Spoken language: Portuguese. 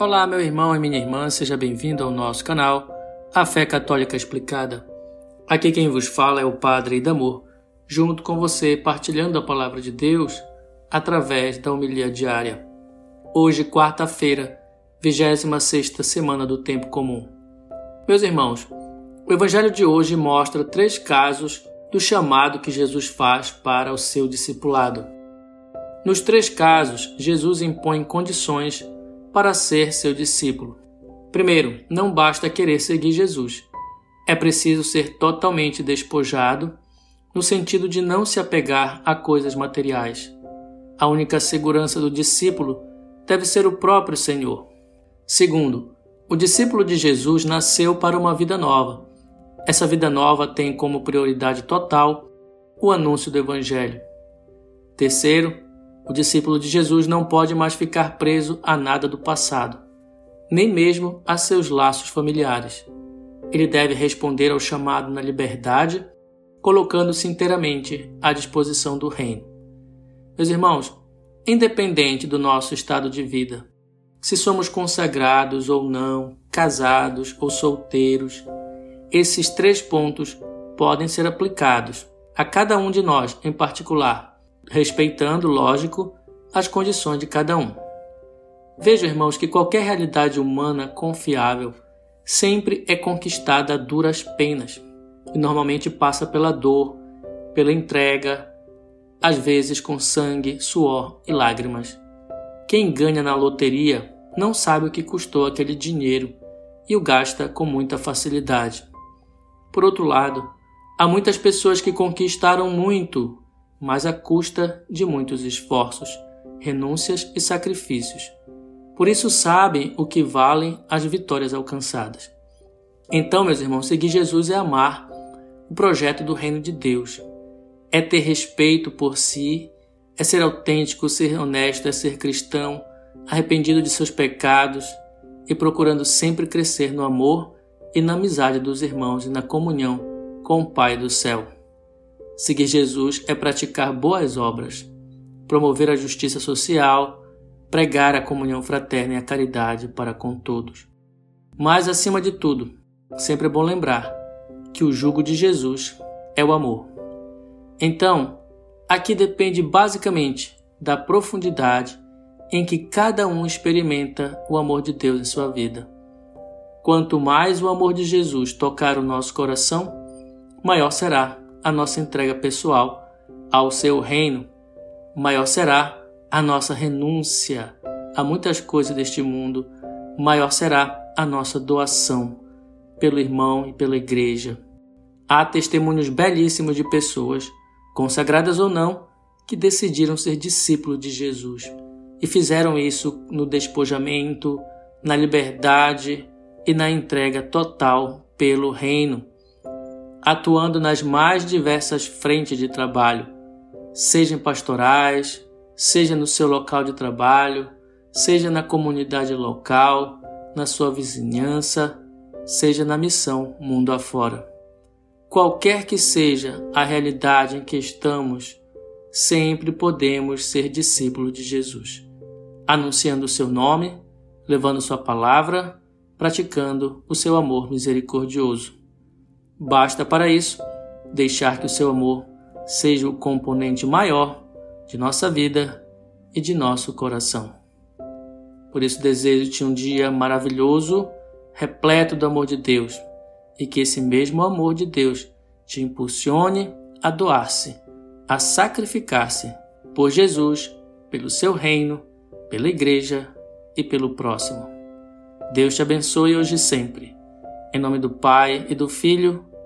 Olá, meu irmão e minha irmã, seja bem-vindo ao nosso canal, A Fé Católica Explicada. Aqui quem vos fala é o Padre Idamor, junto com você, partilhando a palavra de Deus através da homilia diária. Hoje, quarta-feira, 26 semana do Tempo Comum. Meus irmãos, o Evangelho de hoje mostra três casos do chamado que Jesus faz para o seu discipulado. Nos três casos, Jesus impõe condições para ser seu discípulo. Primeiro, não basta querer seguir Jesus. É preciso ser totalmente despojado, no sentido de não se apegar a coisas materiais. A única segurança do discípulo deve ser o próprio Senhor. Segundo, o discípulo de Jesus nasceu para uma vida nova. Essa vida nova tem como prioridade total o anúncio do Evangelho. Terceiro, o discípulo de Jesus não pode mais ficar preso a nada do passado, nem mesmo a seus laços familiares. Ele deve responder ao chamado na liberdade, colocando-se inteiramente à disposição do Reino. Meus irmãos, independente do nosso estado de vida, se somos consagrados ou não, casados ou solteiros, esses três pontos podem ser aplicados a cada um de nós em particular respeitando, lógico, as condições de cada um. Veja, irmãos, que qualquer realidade humana confiável sempre é conquistada a duras penas e normalmente passa pela dor, pela entrega, às vezes com sangue, suor e lágrimas. Quem ganha na loteria não sabe o que custou aquele dinheiro e o gasta com muita facilidade. Por outro lado, há muitas pessoas que conquistaram muito mas à custa de muitos esforços, renúncias e sacrifícios. Por isso sabem o que valem as vitórias alcançadas. Então, meus irmãos, seguir Jesus é amar o projeto do reino de Deus. É ter respeito por si, é ser autêntico, ser honesto, é ser cristão, arrependido de seus pecados e procurando sempre crescer no amor e na amizade dos irmãos e na comunhão com o Pai do céu. Seguir Jesus é praticar boas obras, promover a justiça social, pregar a comunhão fraterna e a caridade para com todos. Mas, acima de tudo, sempre é bom lembrar que o jugo de Jesus é o amor. Então, aqui depende basicamente da profundidade em que cada um experimenta o amor de Deus em sua vida. Quanto mais o amor de Jesus tocar o nosso coração, maior será a nossa entrega pessoal ao seu reino, maior será a nossa renúncia a muitas coisas deste mundo, maior será a nossa doação pelo irmão e pela igreja. Há testemunhos belíssimos de pessoas, consagradas ou não, que decidiram ser discípulos de Jesus e fizeram isso no despojamento, na liberdade e na entrega total pelo reino atuando nas mais diversas frentes de trabalho, seja em pastorais, seja no seu local de trabalho, seja na comunidade local, na sua vizinhança, seja na missão mundo afora. Qualquer que seja a realidade em que estamos, sempre podemos ser discípulos de Jesus, anunciando o seu nome, levando sua palavra, praticando o seu amor misericordioso. Basta para isso deixar que o seu amor seja o componente maior de nossa vida e de nosso coração. Por isso desejo-te um dia maravilhoso, repleto do amor de Deus, e que esse mesmo amor de Deus te impulsione a doar-se, a sacrificar-se por Jesus, pelo seu reino, pela igreja e pelo próximo. Deus te abençoe hoje e sempre. Em nome do Pai e do Filho